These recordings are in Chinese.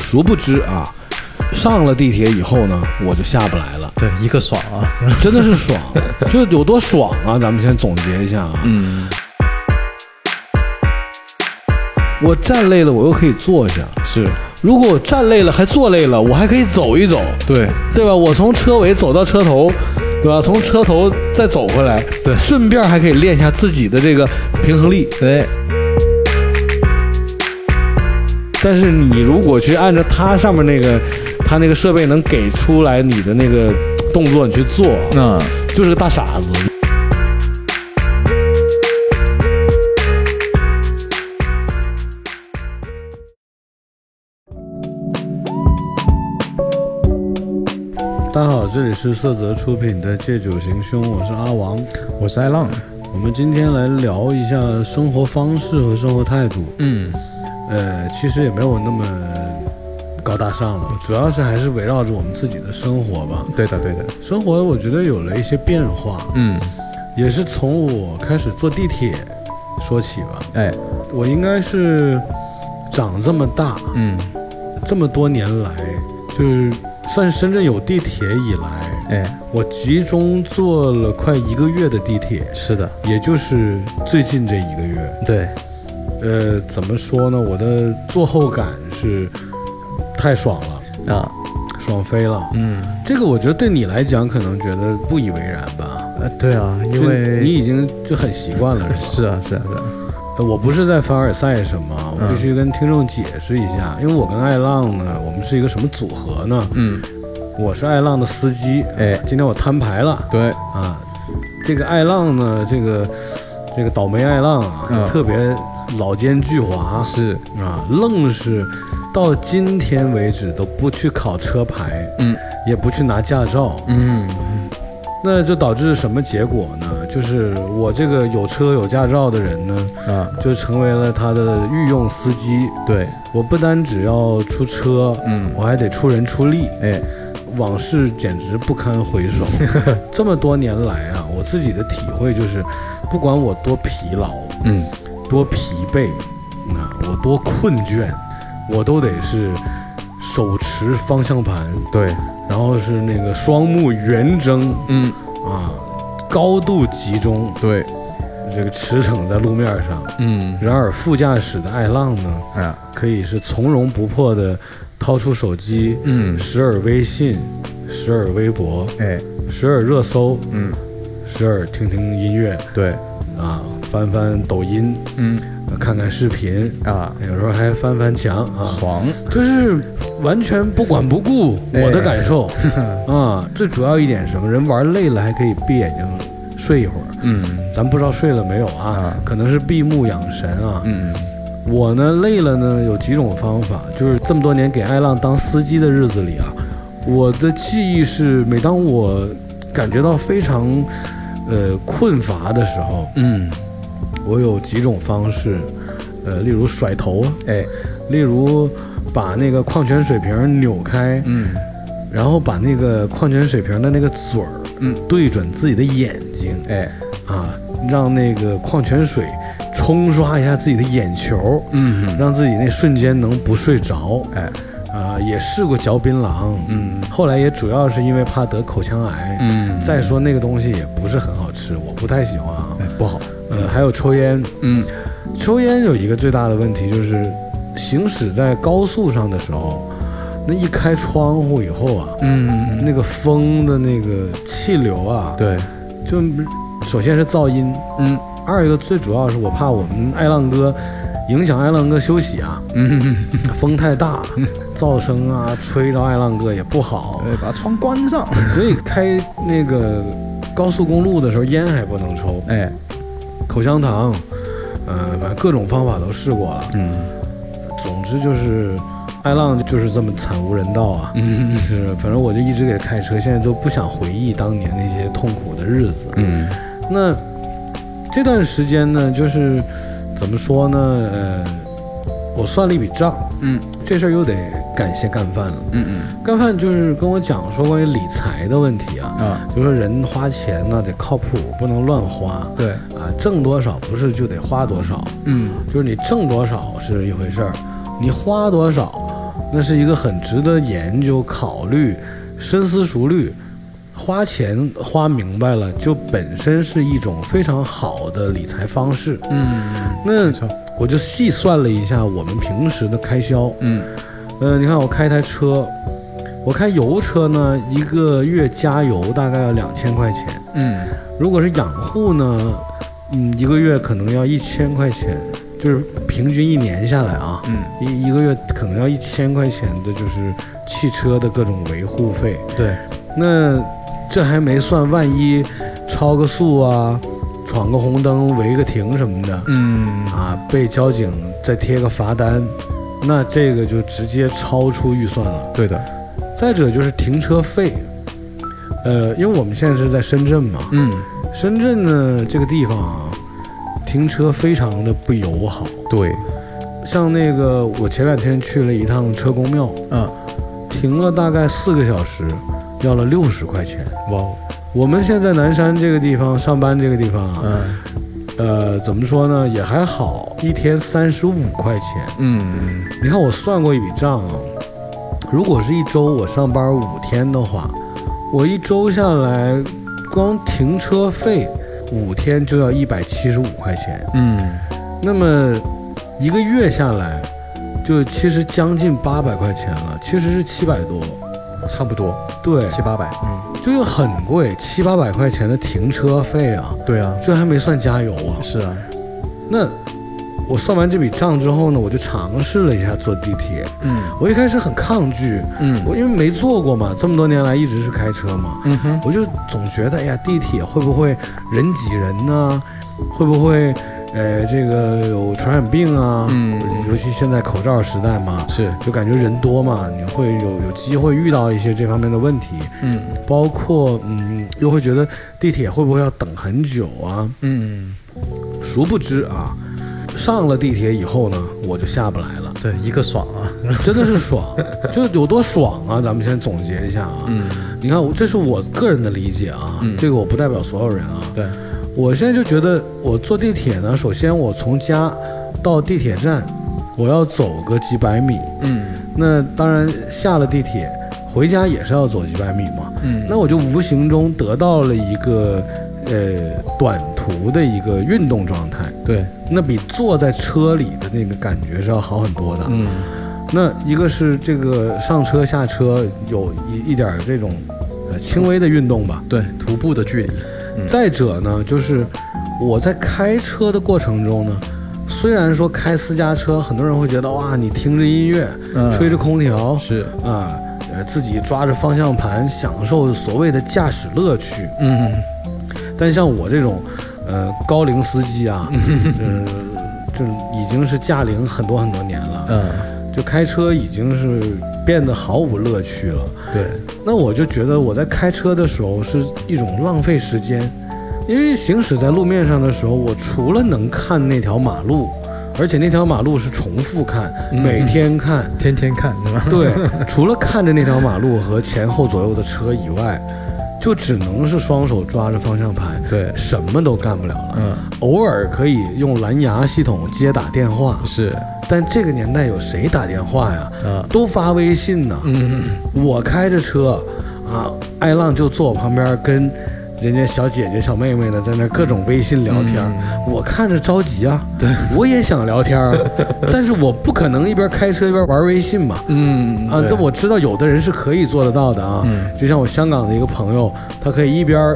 殊不知啊，上了地铁以后呢，我就下不来了，对，一个爽啊，真的是爽，就有多爽啊！咱们先总结一下啊，嗯，我站累了，我又可以坐下；是如果我站累了还坐累了，我还可以走一走，对，对吧？我从车尾走到车头，对吧？从车头再走回来，对顺便还可以练一下自己的这个平衡力。对，但是你如果去按照它上面那个，它那个设备能给出来你的那个动作，你去做，那就是个大傻子。这里是色泽出品的《借酒行凶》，我是阿王。我是爱浪，我们今天来聊一下生活方式和生活态度。嗯，呃，其实也没有那么高大上了，主要是还是围绕着我们自己的生活吧。对的对的，生活我觉得有了一些变化，嗯，也是从我开始坐地铁说起吧。哎，我应该是长这么大嗯，这么多年来，就是算是深圳有地铁以来，哎，我集中坐了快一个月的地铁，是的，也就是最近这一个月。对，呃，怎么说呢？我的坐后感是太爽了，啊，爽飞了。嗯，这个我觉得对你来讲可能觉得不以为然吧，呃，对啊，因为你已经就很习惯了，是吧？是啊是啊是啊，呃我不是在凡尔赛什么，必须跟听众解释一下，因为我跟爱浪呢，我们是一个什么组合呢？嗯，我是爱浪的司机，哎，今天我摊牌了对，啊。这个爱浪呢，这个这个倒霉爱浪啊，嗯特别老奸巨猾是，啊，愣是到今天为止都不去考车牌，嗯也不去拿驾照，嗯，那就导致什么结果呢？就是我这个有车有驾照的人呢，啊，就成为了他的御用司机。对，我不单只要出车，嗯，我还得出人出力，哎，往事简直不堪回首。这么多年来啊，我自己的体会就是，不管我多疲劳、嗯，多疲惫，啊，我多困倦，我都得是手持方向盘，对，然后是那个双目圆睁嗯，啊，高度集中，对，这个驰骋在路面上。嗯，然而副驾驶的爱浪呢，啊，可以是从容不迫的掏出手机，嗯，时而微信，时而微博，哎，时而热搜，嗯，时而听听音乐对，啊，翻翻抖音，嗯，看看视频，啊，有时候还翻翻墙啊，爽，就是完全不管不顾哎我的感受啊。最主要一点是什么？人玩累了还可以闭眼睛睡一会儿，嗯，咱不知道睡了没有啊啊？可能是闭目养神啊。嗯，我呢累了呢，有几种方法，就是这么多年给爱浪当司机的日子里啊，我的记忆是，每当我感觉到非常呃困乏的时候，嗯，我有几种方式，呃，例如甩头，哎，例如把那个矿泉水瓶扭开，嗯，然后把那个矿泉水瓶的那个嘴儿，嗯，对准自己的眼睛哎，啊，让那个矿泉水冲刷一下自己的眼球，嗯，让自己那瞬间能不睡着。哎，啊，也试过嚼槟榔，嗯，后来也主要是因为怕得口腔癌。嗯，再说那个东西也不是很好吃，我不太喜欢啊。哎，不好，呃，还有抽烟，嗯，抽烟有一个最大的问题就是，行驶在高速上的时候，那一开窗户以后啊，嗯，那个风的那个气流啊，对，就首先是噪音，嗯，二一个最主要是我怕我们爱浪哥影响爱浪哥休息啊，嗯，风太大，噪声啊吹着爱浪哥也不好，对，把窗关上，所以开那个高速公路的时候烟还不能抽，哎，口香糖，呃，反正各种方法都试过了。嗯，总之就是，爱浪就是这么惨无人道啊。嗯，是，反正我就一直给他开车，现在都不想回忆当年那些痛苦的日子。嗯，那这段时间呢，就是怎么说呢？呃，我算了一笔账，嗯，这事儿又得感谢干饭了。嗯嗯。干饭就是跟我讲说关于理财的问题啊，啊，就说人花钱呢得靠谱，不能乱花。对，啊，挣多少不是就得花多少，嗯。就是你挣多少是一回事儿，你花多少那是一个很值得研究、考虑、深思熟虑。花钱花明白了，就本身是一种非常好的理财方式。嗯，那，我就细算了一下我们平时的开销，嗯呃，你看我开台车，我开油车呢，一个月加油大概要两千块钱。嗯如果是养护呢，嗯，一个月可能要一千块钱，就是平均一年下来啊，嗯，一一个月可能要一千块钱的，就是汽车的各种维护费。对，那这还没算万一超个速啊，闯个红灯、违个停什么的，嗯啊，被交警再贴个罚单，那这个就直接超出预算了。对的，再者就是停车费，呃，因为我们现在是在深圳嘛，嗯。深圳呢这个地方啊，停车非常的不友好。对，像那个我前两天去了一趟车公庙，嗯，停了大概四个小时，要了六十块钱。哇哦，我们现在南山这个地方上班这个地方啊，嗯呃，怎么说呢，也还好，一天三十五块钱。嗯你看我算过一笔账啊，如果是一周我上班五天的话，我一周下来，光停车费五天就要一百七十五块钱，嗯，那么一个月下来，就其实将近八百块钱了，其实是七百多，差不多对，七八百，嗯，就是很贵，七八百块钱的停车费啊，对啊，这还没算加油啊。是啊，那我算完这笔账之后呢，我就尝试了一下坐地铁。嗯。我一开始很抗拒，嗯。我因为没坐过嘛，这么多年来一直是开车嘛，嗯哼，我就总觉得，哎呀，地铁会不会人挤人呢？会不会，呃，这个有传染病啊？嗯尤其现在口罩时代嘛，是，就感觉人多嘛，你会有有机会遇到一些这方面的问题，嗯包括嗯，又会觉得地铁会不会要等很久啊？嗯，殊不知啊，上了地铁以后呢，我就下不来了，对，一个爽啊，真的是爽，就有多爽啊！咱们先总结一下啊，嗯你看，我这是我个人的理解啊，嗯这个我不代表所有人啊。对，我现在就觉得，我坐地铁呢，首先我从家到地铁站，我要走个几百米。嗯那当然下了地铁，回家也是要走几百米嘛。嗯，那我就无形中得到了一个呃短途的一个运动状态，对，那比坐在车里的那个感觉是要好很多的。嗯那一个是这个上车下车有一一点儿这种呃轻微的运动吧。对，徒步的距离，嗯再者呢，就是我在开车的过程中呢，虽然说开私家车，很多人会觉得哇，你听着音乐，嗯。吹着空调是，啊，呃，自己抓着方向盘，享受所谓的驾驶乐趣。嗯。但像我这种，呃，高龄司机啊，就是就是已经是驾龄很多很多年了，嗯，就开车已经是变得毫无乐趣了。对，那我就觉得我在开车的时候是一种浪费时间，因为行驶在路面上的时候，我除了能看那条马路，而且那条马路是重复看，嗯每天看。天天看是吧？对，除了看着那条马路和前后左右的车以外，就只能是双手抓着方向盘，对，什么都干不了了。嗯，偶尔可以用蓝牙系统接打电话，是，但这个年代有谁打电话呀？啊，都发微信呢。嗯我开着车，啊，艾浪就坐我旁边，跟人家小姐姐、小妹妹呢在那各种微信聊天儿。我看着着急啊，对，我也想聊天儿，但是我不可能一边开车一边玩微信嘛。嗯啊，对但我知道有的人是可以做得到的啊。嗯就像我香港的一个朋友，他可以一边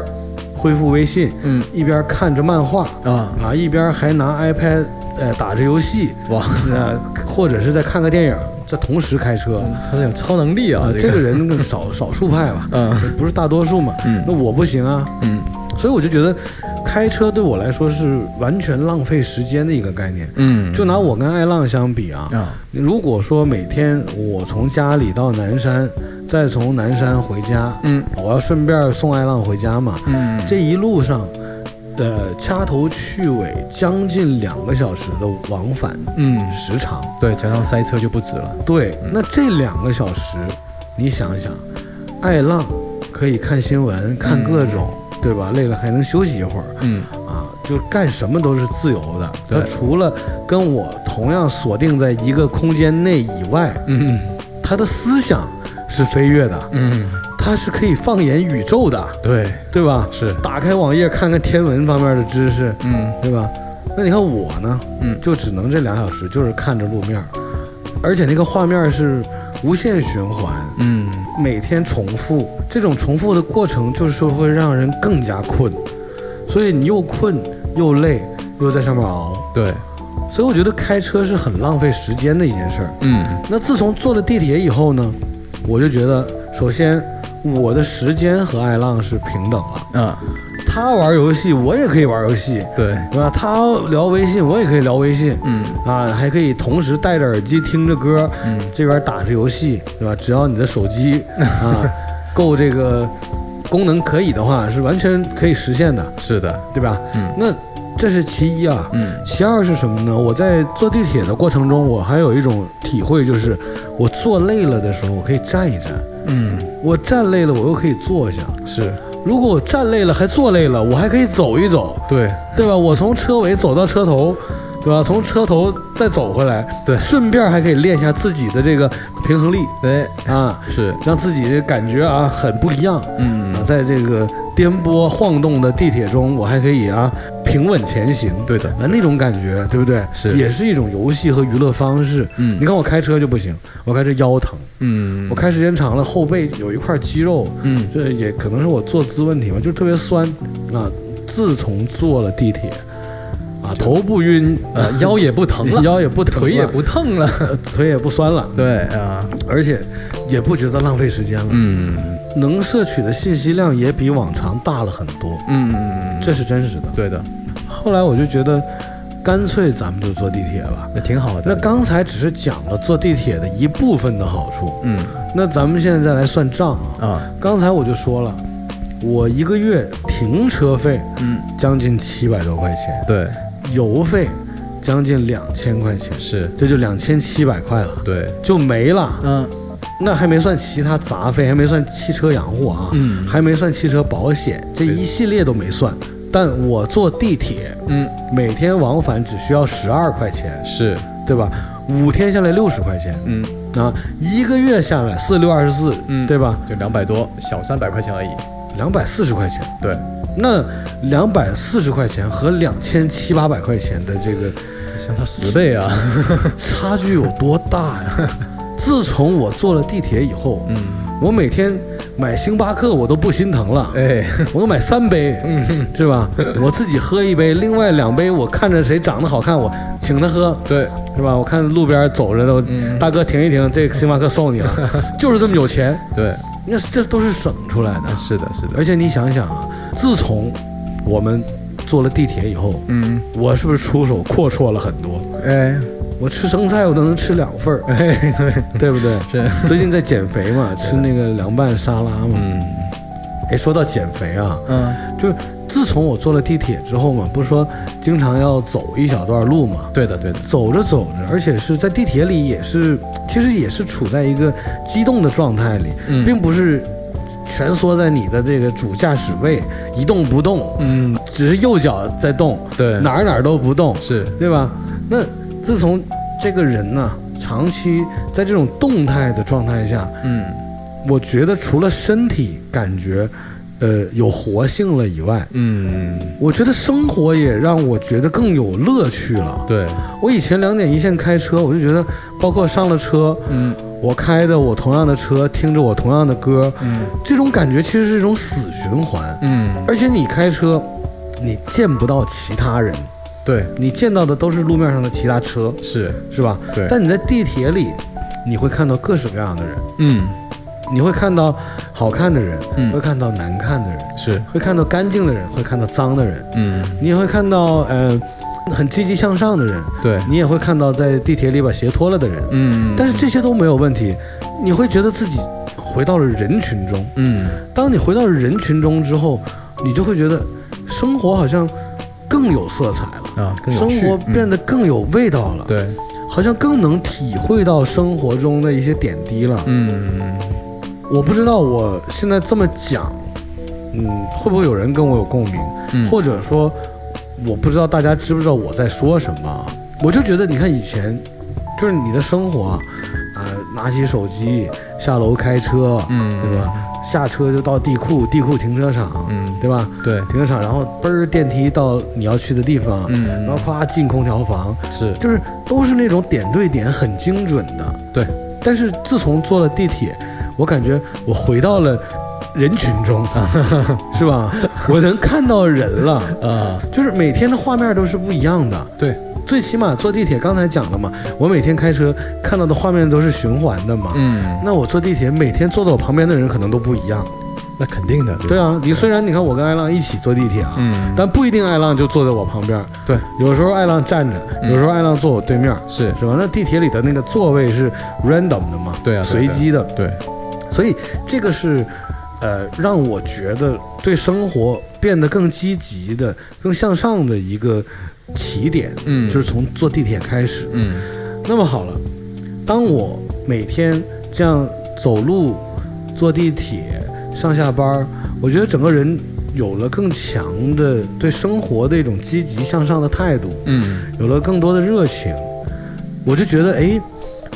恢复微信，嗯一边看着漫画啊，啊，一边还拿 iPad 呃打着游戏，哇，呃，或者是在看个电影，在同时开车。他是有超能力啊啊，，这个人少少数派吧，嗯不是大多数嘛。嗯那我不行啊，嗯所以我就觉得，开车对我来说是完全浪费时间的一个概念。嗯，就拿我跟爱浪相比啊，啊，如果说每天我从家里到南山，再从南山回家，嗯我要顺便送爱浪回家嘛，嗯，这一路上呃掐头去尾将近两个小时的往返嗯，时长。对，加上塞车就不止了。对，那这两个小时，你想一想，爱浪可以看新闻，看各种，对吧？累了还能休息一会儿。嗯，啊，就干什么都是自由的。对。他除了跟我同样锁定在一个空间内以外，嗯。他的思想是飞跃的，嗯，他是可以放眼宇宙的，对，对吧？是，打开网页看看天文方面的知识，嗯。对吧？那你看我呢，嗯。就只能这两小时，就是看着路面儿，而且那个画面是无限循环，嗯，每天重复，这种重复的过程就是说会让人更加困，所以你又困又累，又在上面熬，对，所以我觉得开车是很浪费时间的一件事儿。嗯。那自从坐了地铁以后呢，我就觉得，首先我的时间和爱浪是平等了，嗯，他玩游戏我也可以玩游戏，对，对吧？他聊微信我也可以聊微信，嗯。啊，还可以同时戴着耳机听着歌，嗯。这边打着游戏，对吧？只要你的手机 啊够这个功能可以的话，是完全可以实现的，是的，对吧？嗯。那这是其一啊。嗯。其二是什么呢？我在坐地铁的过程中，我还有一种体会，就是我坐累了的时候，我可以站一站；嗯，我站累了，我又可以坐下。是。如果我站累了还坐累了，我还可以走一走，对，对吧？我从车尾走到车头，对吧？从车头再走回来，对。顺便还可以练一下自己的这个平衡力。对，啊，是，让自己的感觉啊很不一样嗯。啊，在这个颠簸晃动的地铁中，我还可以啊平稳前行。对的，啊，那种感觉，对不对？是也是一种游戏和娱乐方式。嗯你看我开车就不行，我开车腰疼，嗯，我开时间长了后背有一块肌肉，嗯这也可能是我坐姿问题吧，就是特别酸啊。自从坐了地铁，啊，头不晕，呃 腰也不疼了，腰也不疼了，腿也不疼了，呃腿也不酸了，对啊，而且也不觉得浪费时间了，嗯。能摄取的信息量也比往常大了很多，嗯，这是真实的。对的，后来我就觉得，干脆咱们就坐地铁吧。那挺好的，那刚才只是讲了坐地铁的一部分的好处，嗯。那咱们现在再来算账啊。啊，刚才我就说了，我一个月停车费嗯。将近七百多块钱，对，油费将近两千块钱，是，这就两千七百块了，对，就没了。嗯。那还没算其他杂费，还没算汽车养护啊，嗯。还没算汽车保险，这一系列都没算。但我坐地铁嗯。每天往返只需要十二块钱，是，对吧？五天下来六十块钱，嗯。啊，一个月下来四六二十四，嗯。对吧？就两百多，小三百块钱而已，两百四十块钱，对，那两百四十块钱和两千七八百块钱的这个相差十倍啊，差距有多大呀？自从我坐了地铁以后，嗯，我每天买星巴克我都不心疼了，哎，我都买三杯，是吧？我自己喝一杯，另外两杯我看着谁长得好看，我请他喝，对，是吧？我看路边走着的，大哥停一停，这个星巴克送你了，就是这么有钱，对，那这都是省出来的。是的，是的，而且你想想啊，自从我们坐了地铁以后，嗯，我是不是出手阔绰了很多？哎，我吃生菜我都能吃两份儿，哎，对，对不对？是，最近在减肥嘛，吃那个凉拌沙拉嘛。嗯。哎，说到减肥啊，嗯，就是自从我坐了地铁之后嘛，不是说经常要走一小段路嘛，对的，对的，走着走着，而且是在地铁里也是，其实也是处在一个激动的状态里，嗯。并不是蜷缩在你的这个主驾驶位一动不动，嗯，只是右脚在动，对，哪儿哪儿都不动，是，对吧？那自从这个人呢，长期在这种动态的状态下，嗯。我觉得除了身体感觉，呃，有活性了以外，嗯，我觉得生活也让我觉得更有乐趣了。对，我以前两点一线开车，我就觉得，包括上了车，嗯我开的我同样的车，听着我同样的歌，嗯。这种感觉其实是一种死循环。嗯，而且你开车，你见不到其他人，对，你见到的都是路面上的其他车，是，是吧？对，但你在地铁里，你会看到各式各样的人，嗯。你会看到好看的人，嗯。会看到难看的人，是，会看到干净的人，会看到脏的人，嗯。你也会看到呃很积极向上的人，对，你也会看到在地铁里把鞋脱了的人。嗯，但是这些都没有问题，你会觉得自己回到了人群中。嗯当你回到人群中之后，你就会觉得生活好像更有色彩了，啊，更有生活变得更有味道了，对，好像更能体会到生活中的一些点滴了。嗯，我不知道我现在这么讲，嗯，会不会有人跟我有共鸣？嗯或者说，我不知道大家知不知道我在说什么啊？我就觉得，你看以前，就是你的生活啊，呃，拿起手机下楼开车，嗯对吧？下车就到地库，地库停车场，嗯，对吧？对，停车场，然后嘣儿电梯到你要去的地方，嗯，然后夸进空调房，是，就是都是那种点对点很精准的。对。但是自从坐了地铁，我感觉我回到了人群中，是吧？我能看到人了，啊，就是每天的画面都是不一样的。对，最起码坐地铁，刚才讲了嘛，我每天开车看到的画面都是循环的嘛。嗯，那我坐地铁，每天坐在我旁边的人可能都不一样。那肯定的，对啊，你虽然你看我跟艾浪一起坐地铁啊，嗯，但不一定艾浪就坐在我旁边。对，有时候艾浪站着，嗯有时候艾浪坐我对面，是，是吧？那地铁里的那个座位是 random 的嘛？对啊随机的。对，所以这个是，呃，让我觉得对生活变得更积极的、更向上的一个起点，嗯，就是从坐地铁开始。嗯，那么好了，当我每天这样走路、坐地铁、上下班儿，我觉得整个人有了更强的对生活的一种积极向上的态度，嗯，有了更多的热情，我就觉得，哎，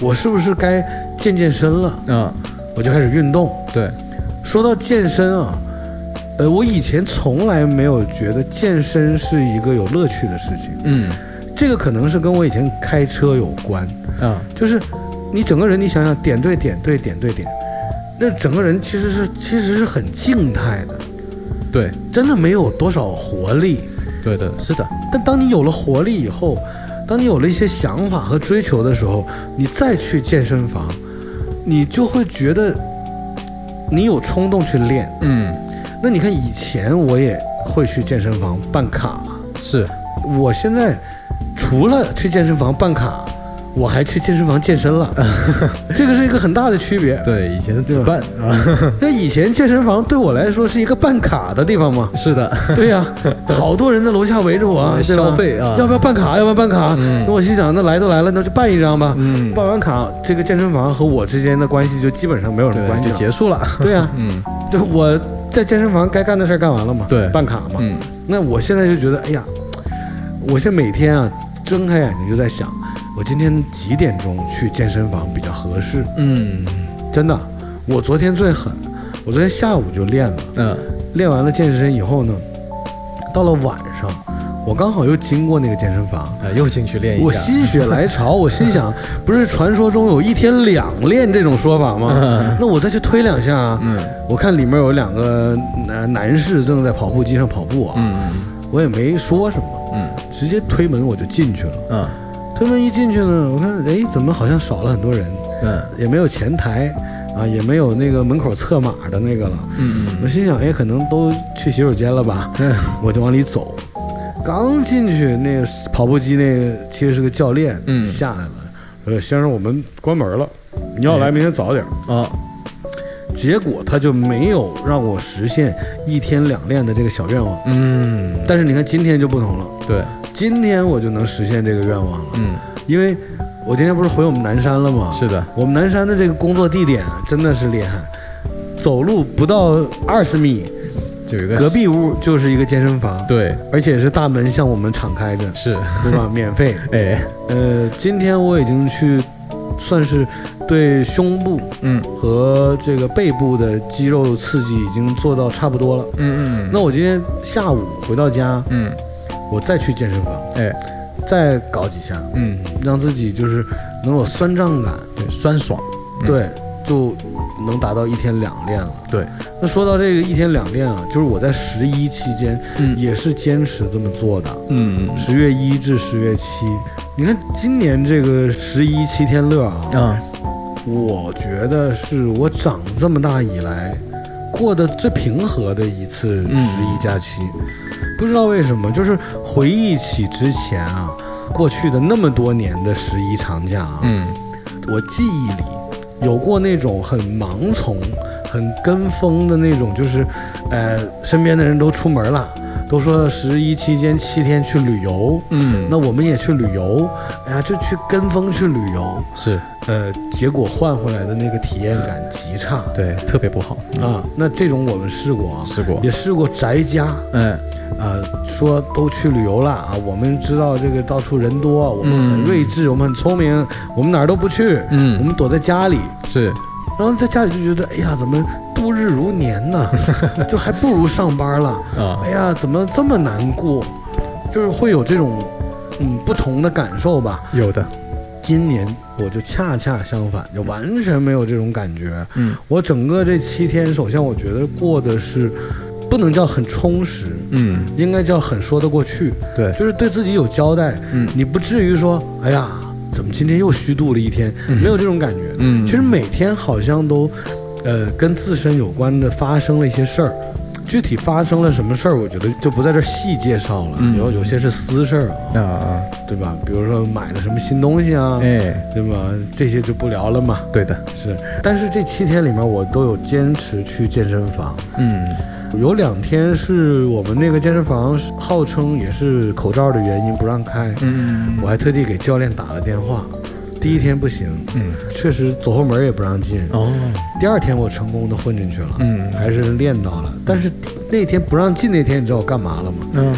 我是不是该健健身了？嗯，我就开始运动。对，说到健身啊，呃，我以前从来没有觉得健身是一个有乐趣的事情。嗯，这个可能是跟我以前开车有关，啊，就是你整个人，你想想点对点对点对点，那整个人其实是其实是很静态的，对，真的没有多少活力。对的，是的，但当你有了活力以后，当你有了一些想法和追求的时候，你再去健身房，你就会觉得你有冲动去练。嗯，那你看以前我也会去健身房办卡，是，我现在除了去健身房办卡，我还去健身房健身了，这个是一个很大的区别。对，以前的对吧自办。啊，那以前健身房对我来说是一个办卡的地方嘛？是的，对呀、好多人在楼下围着我，对吧？消费啊，要不要办卡？要不要办卡？嗯。那我心想，那来都来了，那就办一张吧。嗯，办完卡，这个健身房和我之间的关系就基本上没有什么关，系结束了，对呀、嗯，对，我在健身房该干的事儿干完了嘛，对。办卡嘛。嗯，那我现在就觉得，哎呀，我现在每天啊睁开眼睛就在想，我今天几点钟去健身房比较合适？嗯，真的，我昨天最狠，我昨天下午就练了，嗯，练完了健身以后呢，到了晚上，我刚好又经过那个健身房。啊，又进去练一下，我心血来潮，我心想，不是传说中有一天两练这种说法吗？那我再去推两下啊！嗯我看里面有两个男男士正在跑步机上跑步啊，嗯我也没说什么，嗯直接推门我就进去了。嗯推门一进去呢，我看哎，怎么好像少了很多人，嗯也没有前台啊，也没有那个门口测码的那个了。嗯我心想，哎，可能都去洗手间了吧？嗯我就往里走。刚进去，那个跑步机那个其实是个教练，嗯下来了，说先生，我们关门了，你要来明天早点。啊结果他就没有让我实现一天两练的这个小愿望。嗯，但是你看今天就不同了，对，今天我就能实现这个愿望了，嗯，因为我今天不是回我们南山了吗？是的，我们南山的这个工作地点真的是厉害，走路不到二十米，就有一个隔壁屋就是一个健身房，对。而且是大门向我们敞开着，是，对吧？免费。哎，呃，今天我已经去，算是对胸部嗯。和这个背部的肌肉刺激已经做到差不多了。嗯嗯，那我今天下午回到家，嗯我再去健身房，哎。再搞几下，嗯，让自己就是能有酸胀感，对，酸爽，嗯。对，就能达到一天两练了。对，那说到这个一天两练啊，就是我在十一期间嗯。也是坚持这么做的。嗯十月一至十月七，你看今年这个十一七天乐啊，啊，我觉得是我长这么大以来过得最平和的一次嗯十一假期。不知道为什么，就是回忆起之前啊，过去的那么多年的十一长假啊，嗯我记忆里有过那种很盲从、很跟风的那种，就是，呃，身边的人都出门了，都说十一期间七天去旅游，嗯，那我们也去旅游，哎呀，就去跟风去旅游，是。呃，结果换回来的那个体验感极差。对，特别不好。啊。那这种我们试过啊，试过。也试过宅家，嗯。啊，说都去旅游了啊，我们知道这个到处人多，我们很嗯睿智，我们很聪明，我们哪儿都不去，嗯。我嗯，们躲在家里，是。然后在家里就觉得，哎呀，怎么度日如年呢？就还不如上班了。啊哎，呀，怎么这么难过？就是会有这种嗯不同的感受吧。有的，今年我就恰恰相反，就完全没有这种感觉。嗯我整个这七天，首先我觉得过的是不能叫很充实，嗯，应该叫很说得过去，对，就是对自己有交代。嗯你不至于说，哎呀，怎么今天又虚度了一天？嗯没有这种感觉。嗯，其实每天好像都，呃，跟自身有关的发生了一些事儿。具体发生了什么事儿，我觉得就不在这儿细介绍了。嗯有有些是私事儿啊，啊啊，对吧？比如说买了什么新东西啊，哎，对吧？这些就不聊了嘛。对的，是，但是这七天里面，我都有坚持去健身房。嗯有两天是我们那个健身房号称也是口罩的原因不让开，嗯我还特地给教练打了电话。第一天不行，嗯，确实走后门也不让进。哦，第二天我成功的混进去了，嗯还是练到了。但是那天不让进那天，你知道我干嘛了吗？嗯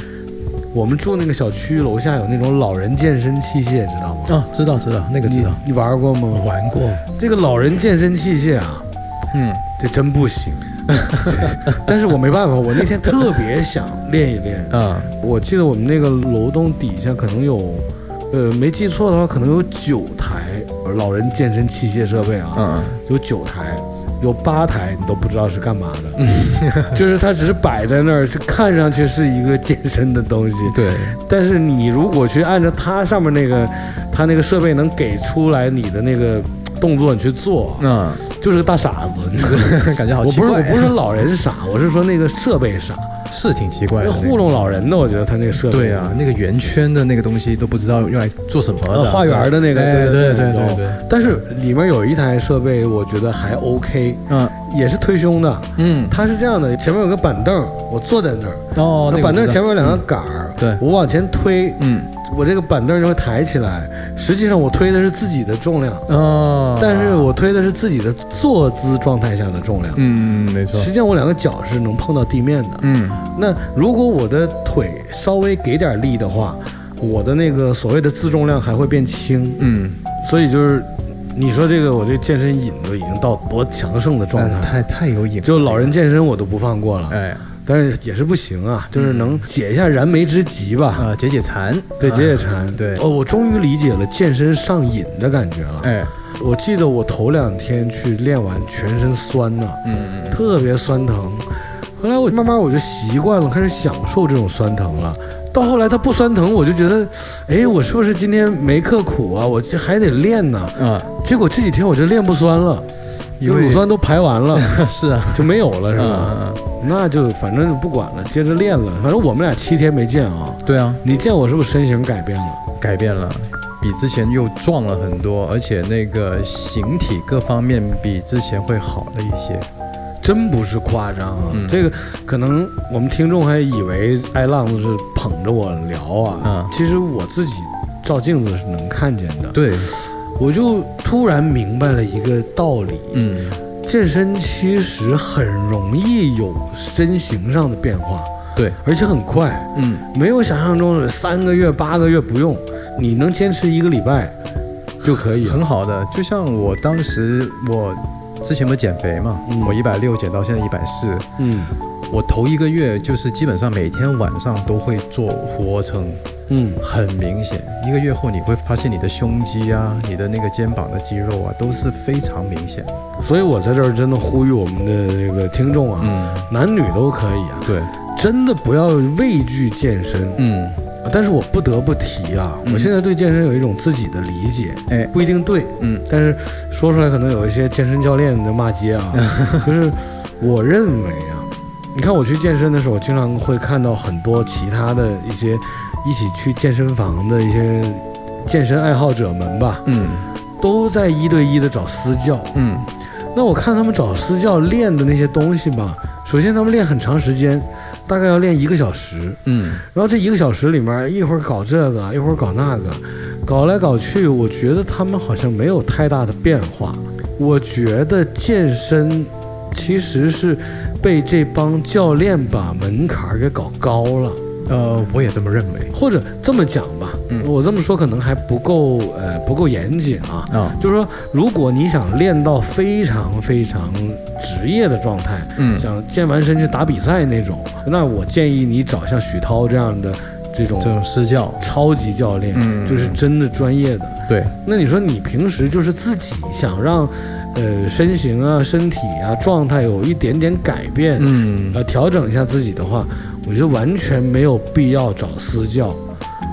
我们住那个小区楼下有那种老人健身器械，知道吗？哦，知道知道，那个知道，你玩过吗？玩过，这个老人健身器械啊，嗯这真不行。但是我没办法，我那天特别想练一练。啊我记得我们那个楼栋底下可能有，呃，没记错的话，可能有九台老人健身器械设备啊，嗯有九台，有八台你都不知道是干嘛的，就是它只是摆在那儿，是看上去是一个健身的东西，对，但是你如果去按照它上面那个，它那个设备能给出来你的那个动作，你去做，嗯，就是个大傻子。你知道吗？感觉好我不是我，不是说老人傻，我是说那个设备傻，是挺奇怪的，那糊弄老人的，我觉得他那个设备。对啊，那个圆圈的那个东西都不知道用来做什么呃，的，花园的那个，对对。对对对，但是里面有一台设备，我觉得还 OK，嗯也是推胸的。嗯，它是这样的，前面有个板凳，我坐在那儿，哦，那板凳前面有两个杆儿，对我往前推，嗯我这个板凳就会抬起来。实际上我推的是自己的重量，哦，但是我推的是自己的坐姿状态下的重量。嗯嗯没错实，际上我两个脚是能碰到地面的。嗯那如果我的腿稍微给点力的话，我的那个所谓的自重量还会变轻。嗯，所以就是，你说这个我这健身瘾都已经到多强盛的状态，哎太太有瘾了，就老人健身我都不放过了，哎。但是也是不行啊，就是能解一下燃眉之急吧，啊解解馋，对，啊解解馋。对。哦，我终于理解了健身上瘾的感觉了。哎。我记得我头两天去练完，全身酸呐，嗯嗯。特别酸疼。后来我慢慢我就习惯了，开始享受这种酸疼了。到后来它不酸疼，我就觉得，哎，我是不是今天没刻苦啊？我这还得练呢。啊，结果这几天我就练不酸了，乳酸都排完了，是啊，就没有了，是嗯吧？那就反正就不管了，接着练了。反正我们俩七天没见啊，对啊，你见我是不是身形改变了？改变了。比之前又壮了很多，而且那个形体各方面比之前会好了一些。真不是夸张啊！嗯这个可能我们听众还以为爱浪子是捧着我聊啊，嗯其实我自己照镜子是能看见的。对，我就突然明白了一个道理：嗯，健身其实很容易有身形上的变化，对，而且很快，嗯没有想象中的三个月、八个月不用，你能坚持一个礼拜就可以。很好的。就像我当时我之前不减肥嘛，嗯。我一百六减到现在一百四，嗯。我头一个月就是基本上每天晚上都会做俯卧撑，嗯，很明显，一个月后你会发现你的胸肌啊，你的那个肩膀的肌肉啊，都是非常明显。所以我在这儿真的呼吁我们的那个听众啊，嗯，男女都可以啊，对，真的不要畏惧健身。嗯，但是我不得不提啊，嗯我现在对健身有一种自己的理解，哎，不一定对，嗯但是说出来可能有一些健身教练的骂街啊，就是我认为啊，你看我去健身的时候，经常会看到很多其他的一些一起去健身房的一些健身爱好者们吧，嗯都在一对一的找私教。嗯那我看他们找私教练的那些东西吧，首先他们练很长时间，大概要练一个小时，嗯然后这一个小时里面一会儿搞这个，一会儿搞那个，搞来搞去，我觉得他们好像没有太大的变化。我觉得健身其实是被这帮教练把门槛给搞高了。呃，我也这么认为。或者这么讲吧，嗯。我这么说可能还不够，呃，不够严谨啊。啊，就是说，如果你想练到非常非常职业的状态，嗯，想健完身去打比赛那种，那我建议你找像许涛这样的这种这种私教，超级教练，嗯。就是真的专业的。对，那你说你平时就是自己想让，呃，身形啊、身体啊、状态有一点点改变，嗯，呃，调整一下自己的话，我觉得完全没有必要找私教。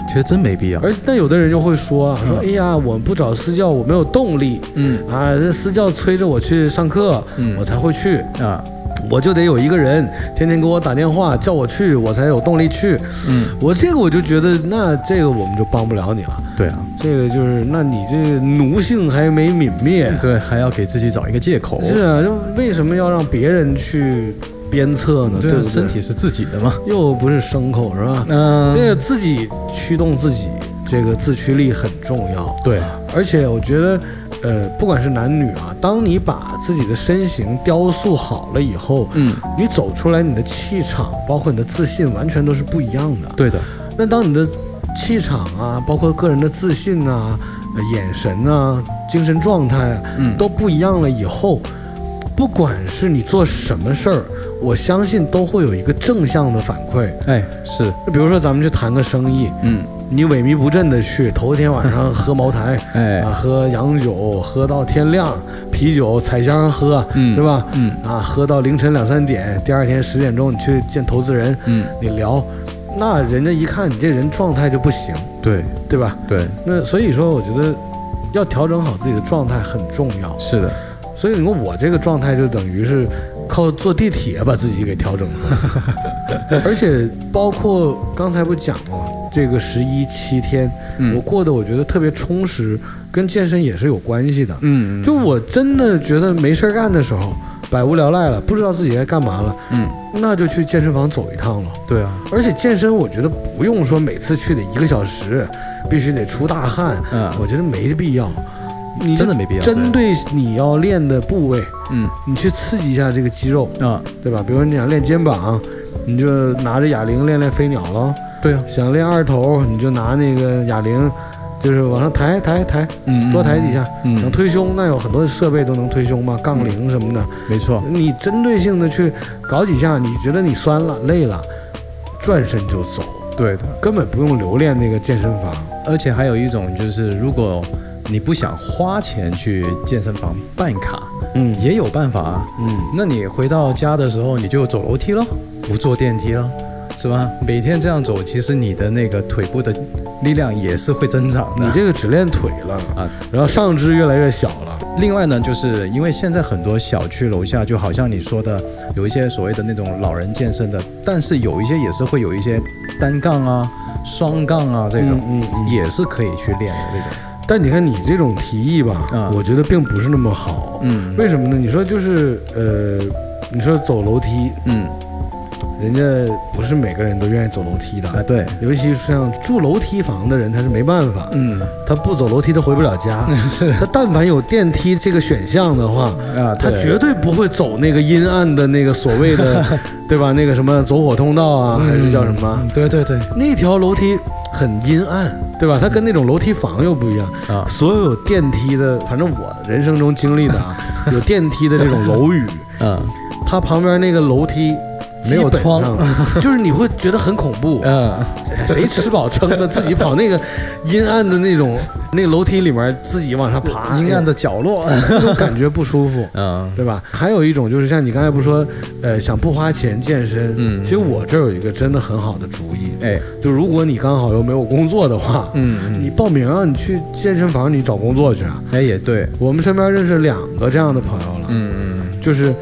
其实真没必要，而但有的人就会说啊，说嗯。哎呀，我不找私教，我没有动力。嗯。啊，这私教催着我去上课，嗯。我才会去，啊，我就得有一个人天天给我打电话叫我去，我才有动力去。嗯，我这个我就觉得，那这个我们就帮不了你了。对啊，这个就是，那你这个奴性还没泯灭。对，还要给自己找一个借口，是啊，就为什么要让别人去鞭策呢？对啊，对不对？身体是自己的嘛，又不是牲口，是吧？嗯这个自己驱动自己，这个自驱力很重要。对，而且我觉得，呃，不管是男女啊，当你把自己的身形雕塑好了以后，嗯，你走出来，你的气场，包括你的自信，完全都是不一样的。对的，那当你的气场啊，包括个人的自信啊、呃眼神啊、精神状态啊，嗯，都不一样了以后，不管是你做什么事儿，我相信都会有一个正向的反馈。哎，是，就比如说咱们去谈个生意，嗯，你萎靡不振的去，头一天晚上喝茅台，哎。啊，，喝洋酒，喝到天亮，啤酒彩箱喝，嗯。是吧？嗯。啊，喝到凌晨两三点，第二天十点钟你去见投资人，嗯，你聊，那人家一看你这人状态就不行，对。对吧？对，那所以说，我觉得要调整好自己的状态很重要。是的，所以你说我这个状态就等于是靠坐地铁把自己给调整出来，而且包括刚才不讲吗？这个十一七天，嗯我过得我觉得特别充实，跟健身也是有关系的。嗯，就我真的觉得没事儿干的时候，百无聊赖了，不知道自己该干嘛了，嗯，那就去健身房走一趟了。对啊，而且健身，我觉得不用说每次去得一个小时，必须得出大汗，嗯，我觉得没必要。你真的没必要针对你要练的部位，嗯你去刺激一下这个肌肉，啊，对吧？比如说你想练肩膀，你就拿着哑铃练练飞鸟喽；对啊，想练二头，你就拿那个哑铃，就是往上抬抬抬，嗯，多抬几下。想嗯，推胸，那有很多设备都能推胸嘛，杠铃什么的。没错，你针对性的去搞几下，你觉得你酸了、累了，转身就走，对的。根本不用留恋那个健身房。而且还有一种就是，如果你不想花钱去健身房办卡，嗯也有办法啊。嗯，那你回到家的时候，你就走楼梯了，不坐电梯了，是吧？每天这样走，其实你的那个腿部的力量也是会增长的。你这个只练腿了啊，然后上肢越来越小了。另外呢，就是因为现在很多小区楼下，就好像你说的，有一些所谓的那种老人健身的，但是有一些也是会有一些单杠啊、双杠啊这种，嗯嗯也是可以去练的这种。但你看你这种提议吧，嗯我觉得并不是那么好。嗯。为什么呢？你说就是呃，你说走楼梯，嗯。人家不是每个人都愿意走楼梯的，啊对，尤其是像住楼梯房的人，他是没办法，嗯。他不走楼梯他回不了家。是。他但凡有电梯这个选项的话，啊，他绝对不会走那个阴暗的那个所谓的，对吧？那个什么走火通道啊，还是叫什么？嗯对对对。那条楼梯很阴暗，对吧？它跟那种楼梯房又不一样。啊所有有电梯的，反正我人生中经历的啊，有电梯的这种楼宇，嗯它旁边那个楼梯没有窗就是你会觉得很恐怖。嗯谁吃饱撑的自己跑那个阴暗的那种那个楼梯里面自己往上爬，阴暗的角落，那种感觉不舒服。嗯对吧？还有一种就是像你刚才不是说，呃，想不花钱健身，嗯其实我这儿有一个真的很好的主意，哎就如果你刚好又没有工作的话，嗯你报名啊，你去健身房，你找工作去啊。哎也对，我们身边认识两个这样的朋友了，嗯嗯就是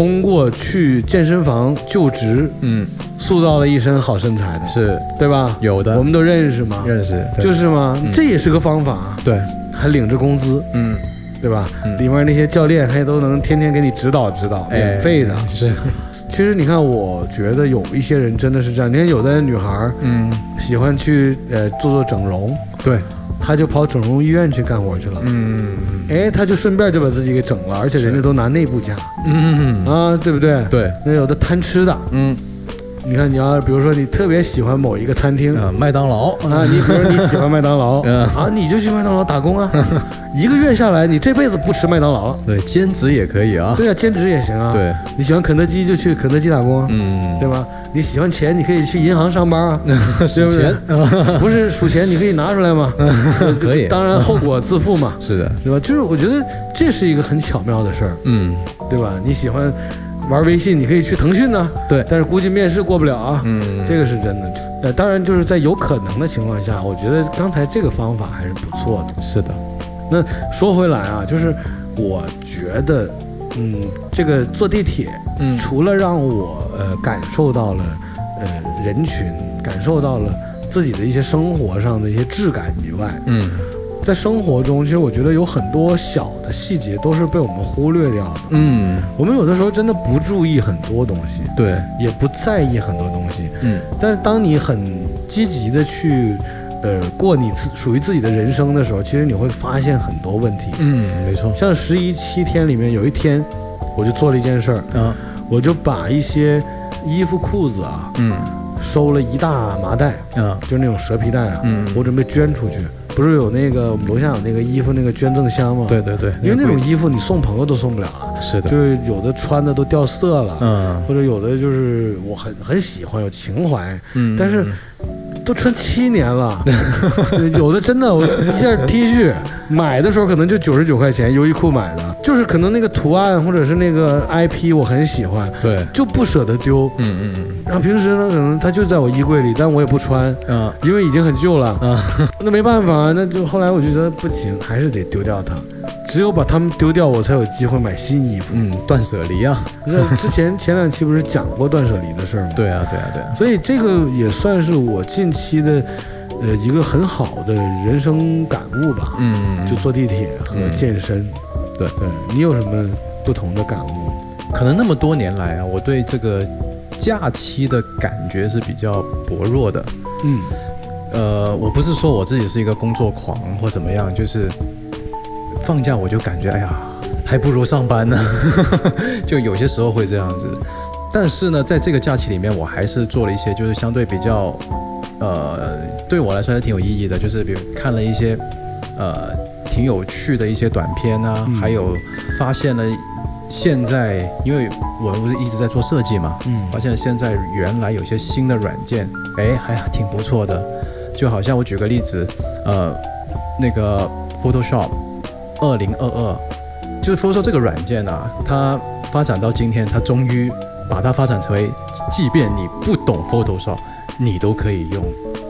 通过去健身房就职，嗯。塑造了一身好身材的，是。对吧？有的。我们都认识嘛，认识，就是嘛，嗯。这也是个方法。啊，对，还领着工资，嗯。对吧？嗯。里面那些教练还都能天天给你指导指导，免费的。哎是。其实你看，我觉得有一些人真的是这样。你看，有的女孩儿嗯，喜欢去呃做做整容，对，她就跑整容医院去干活去了。嗯。哎，他就顺便就把自己给整了，而且人家都拿内部价。嗯嗯，啊，对不对？对，那有的贪吃的，嗯你看，你要比如说你特别喜欢某一个餐厅啊，麦当劳。啊，你比如说你喜欢麦当劳 嗯。啊，你就去麦当劳打工啊，一个月下来，你这辈子不吃麦当劳。了。对，兼职也可以啊，对啊，兼职也行啊。，对，你喜欢肯德基就去肯德基打工啊，嗯，对吧？你喜欢钱，你可以去银行上班啊，对不对？钱？不是数钱，你可以拿出来嘛，可以。当然后果自负嘛，是的，对吧？就是我觉得这是一个很巧妙的事儿，嗯。对吧？你喜欢玩微信，你可以去腾讯呢，对。但是估计面试过不了啊。嗯，这个是真的，呃，当然就是在有可能的情况下，我觉得刚才这个方法还是不错的。是的，那说回来啊，就是我觉得，嗯，这个坐地铁，嗯。除了让我呃感受到了呃人群，感受到了自己的一些生活上的一些质感以外，嗯在生活中，其实我觉得有很多小的细节都是被我们忽略掉的。嗯，我们有的时候真的不注意很多东西，对，也不在意很多东西，嗯。但是当你很积极的去，呃，过你自属于自己的人生的时候，其实你会发现很多问题。嗯，没错，像十一七天里面有一天，我就做了一件事儿，啊，我就把一些衣服裤子啊嗯。收了一大麻袋，啊，就是那种蛇皮袋啊，嗯。我准备捐出去。不是有那个我们楼下有那个衣服那个捐赠箱吗？，对对对，因为那种衣服你送朋友都送不了了，是的，就是有的穿的都掉色了，嗯。或者有的就是我很很喜欢有情怀，嗯，但是都穿七年了，有的真的，我一件 T 恤买的时候可能就九十九块钱，优衣库买的，就是可能那个图案或者是那个 IP 我很喜欢，对，就不舍得丢。嗯嗯嗯然后平时呢，可能它就在我衣柜里，但我也不穿，嗯啊因为已经很旧了。嗯，那没办法，那就后来我就觉得不行，还是得丢掉它。只有把它们丢掉，我才有机会买新衣服。嗯，断舍离啊，那之前前两期不是讲过断舍离的事儿吗？对啊对啊对啊，所以这个也算是我近期的，呃，一个很好的人生感悟吧。嗯，就坐地铁和嗯健身。对对，你有什么不同的感悟？可能那么多年来啊，我对这个假期的感觉是比较薄弱的。嗯呃，我不是说我自己是一个工作狂或怎么样，就是放假我就感觉，哎呀，还不如上班呢，就有些时候会这样子。但是呢，在这个假期里面，我还是做了一些就是相对比较，呃，对我来说还挺有意义的，就是比如看了一些，呃，挺有趣的一些短片啊，嗯还有发现了现在，因为我不是一直在做设计嘛，嗯发现现在原来有些新的软件，哎，还挺不错的。就好像我举个例子，呃，那个 Photoshop 二零二二，就是 Photoshop 这个软件啊，它发展到今天，它终于把它发展成为，即便你不懂 Photoshop，你都可以用。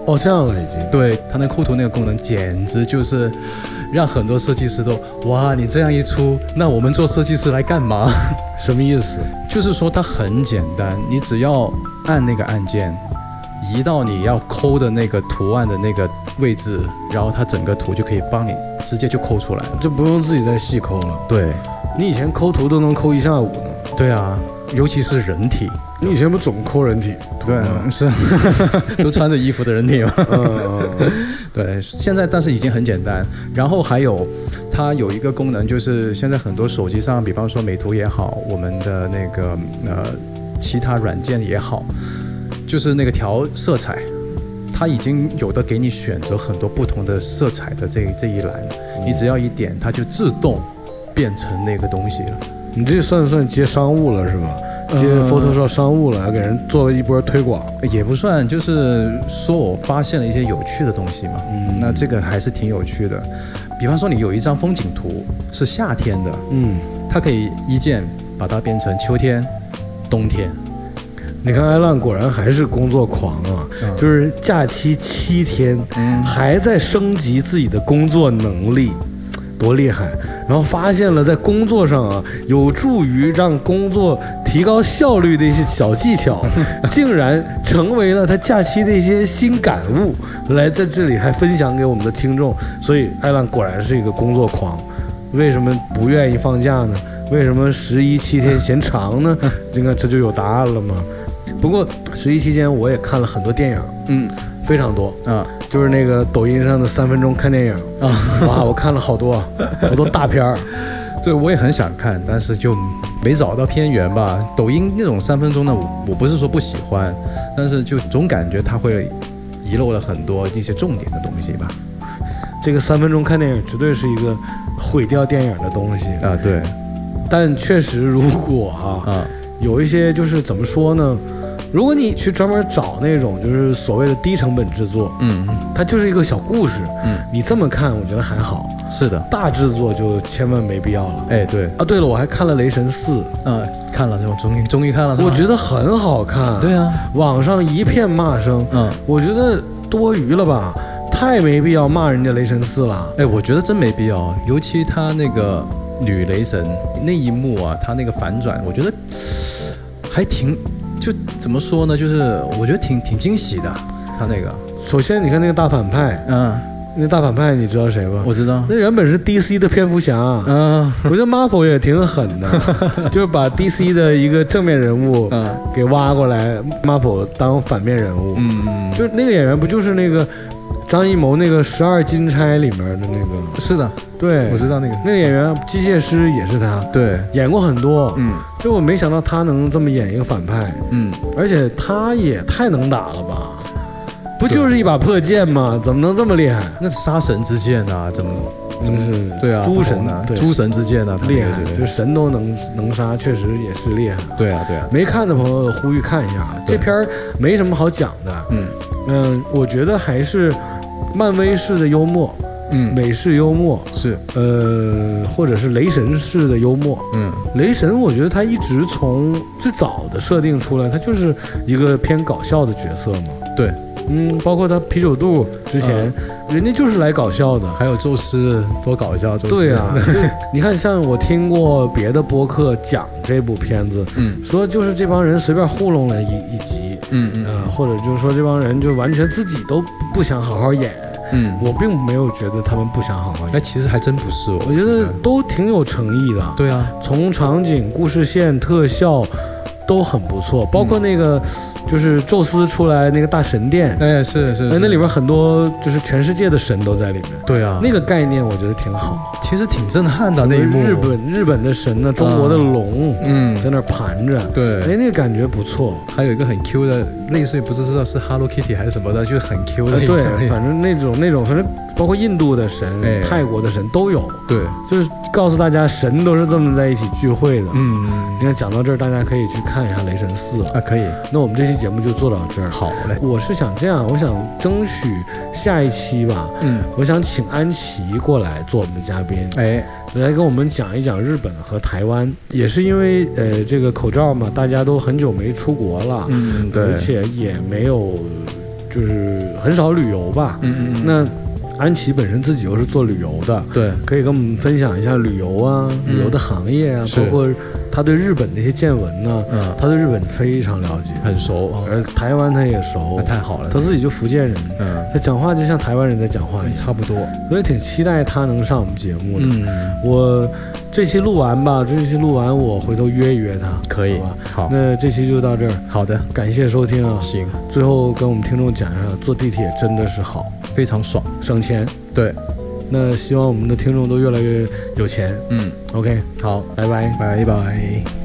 哦，这样了已经。对它那抠图那个功能，简直就是让很多设计师都哇，你这样一出，那我们做设计师来干嘛？什么意思？就是说它很简单，你只要按那个按键，移到你要抠的那个图案的那个位置，然后它整个图就可以帮你直接就抠出来了。就不用自己再细抠了。对，你以前抠图都能抠一下午呢。对啊，尤其是人体，你以前不总抠人体图吗？是 都穿着衣服的人体嘛。嗯嗯 对，现在但是已经很简单。然后还有，它有一个功能，就是现在很多手机上，比方说美图也好，我们的那个呃其他软件也好，就是那个调色彩，它已经有的给你选择很多不同的色彩的这这一栏，你只要一点，它就自动变成那个东西了。你这算不算接商务了是吧？接呃 Photoshop 商务了，给人做了一波推广。也不算，就是说我发现了一些有趣的东西嘛。嗯那这个还是挺有趣的。比方说，你有一张风景图是夏天的，嗯，它可以一键把它变成秋天、冬天。你看艾浪果然还是工作狂啊，嗯就是假期七天，嗯还在升级自己的工作能力，多厉害！然后发现了在工作上啊，有助于让工作提高效率的一些小技巧，竟然成为了他假期的一些新感悟，来在这里还分享给我们的听众。所以艾浪果然是一个工作狂，为什么不愿意放假呢？为什么十一七天嫌长呢？你看这就有答案了嘛。不过十一期间我也看了很多电影，嗯非常多，啊就是那个抖音上的三分钟看电影，啊，哇，我看了好多好多大片儿。对，我也很想看，但是就没找到片源吧。抖音那种三分钟的，我我不是说不喜欢，但是就总感觉它会遗漏了很多一些重点的东西吧。这个三分钟看电影绝对是一个毁掉电影的东西。啊，对，但确实，如果啊，啊，有一些就是怎么说呢？如果你去专门找那种就是所谓的低成本制作，嗯它就是一个小故事，嗯，你这么看我觉得还好。是的，大制作就千万没必要了。哎，对，啊，对了，我还看了《雷神四》，嗯、看了，我终于终于看了，我觉得很好看。对，啊，网上一片骂声，嗯，我觉得多余了吧，太没必要骂人家《雷神四》了。哎，我觉得真没必要，尤其他那个女雷神那一幕啊，他那个反转，我觉得还挺，就怎么说呢，就是我觉得挺挺惊喜的，他那个，首先，你看那个大反派，嗯，那个大反派你知道谁吗？我知道，那原本是 DC 的蝙蝠侠，嗯。我觉得 Marvel 也挺狠的，就是把 DC 的一个正面人物嗯。给挖过来，Marvel 当反面人物。嗯嗯，就那个演员不就是那个张艺谋那个《十二金钗》里面的那个？是的，对。我，知道那个，那个演员机械师也是他，对，演过很多。嗯。就我没想到他能这么演一个反派，嗯，而且他也太能打了吧？不就是一把破剑吗？怎么能这么厉害？那是杀神之剑啊，怎么真是。对啊，诸神啊，诸神之剑啊，他厉害，就神都能能杀，确实也是厉害。对啊对啊，没看的朋友呼吁看一下啊，这片儿没什么好讲的。嗯。嗯，我觉得还是漫威式的幽默，嗯，美式幽默，是，呃，或者是雷神式的幽默。嗯。雷神，我觉得他一直从最早的设定出来，他就是一个偏搞笑的角色嘛。对，嗯，包括他啤酒肚之前，人家就是来搞笑的。还有宙斯多搞笑，宙斯，对啊，你看，像我听过别的播客讲这部片子，嗯说就是这帮人随便糊弄了一一集，嗯嗯呃，或者就是说这帮人就完全自己都不想好好演。嗯，我并没有觉得他们不想好好哎，演，其实还真不是哦，我觉得都挺有诚意的。对啊，从场景、故事线、特效都很不错，包括那个就是宙斯出来那个大神殿，哎是是，那里边很多就是全世界的神都在里面，对啊，那个概念我觉得挺好。其实挺震撼的那一幕，日本日本的神呢，中国的龙嗯。在那儿盘着，对。哎，对，那个感觉不错。还有一个很 Q 的，类似于不知道是 Hello Kitty 还是什么的，就是很 Q 的对，反正那种那种，反正包括印度的神、哎。泰国的神都有，对，就是告诉大家神都是这么在一起聚会的。嗯。你看讲到这儿，大家可以去看一下《雷神四》了。啊可以，那我们这期节目就做到这儿。好嘞，我是想这样，我想争取下一期吧，嗯，我想请安琪过来做我们的嘉宾，哎，来跟我们讲一讲日本和台湾。也是因为呃这个口罩嘛，大家都很久没出国了，嗯对而，且也没有就是很少旅游吧。嗯嗯嗯，那安琪本身自己又是做旅游的，对，可以跟我们分享一下旅游啊、嗯旅游的行业啊，包括他对日本的一些见闻呢、嗯，他对日本非常了解，很熟啊，而台湾他也熟。那，太好了，他自己就福建人，嗯，他讲话就像台湾人在讲话一样，差不多，我也挺期待他能上我们节目的。嗯，我这期录完吧，这期录完我回头约一约他，可以。好吧？好，那这期就到这儿，好的，感谢收听啊！行，最后跟我们听众讲一下，坐地铁真的是好，非常爽，省钱。对，那希望我们的听众都越来越有钱。嗯，OK，好，拜拜。拜拜。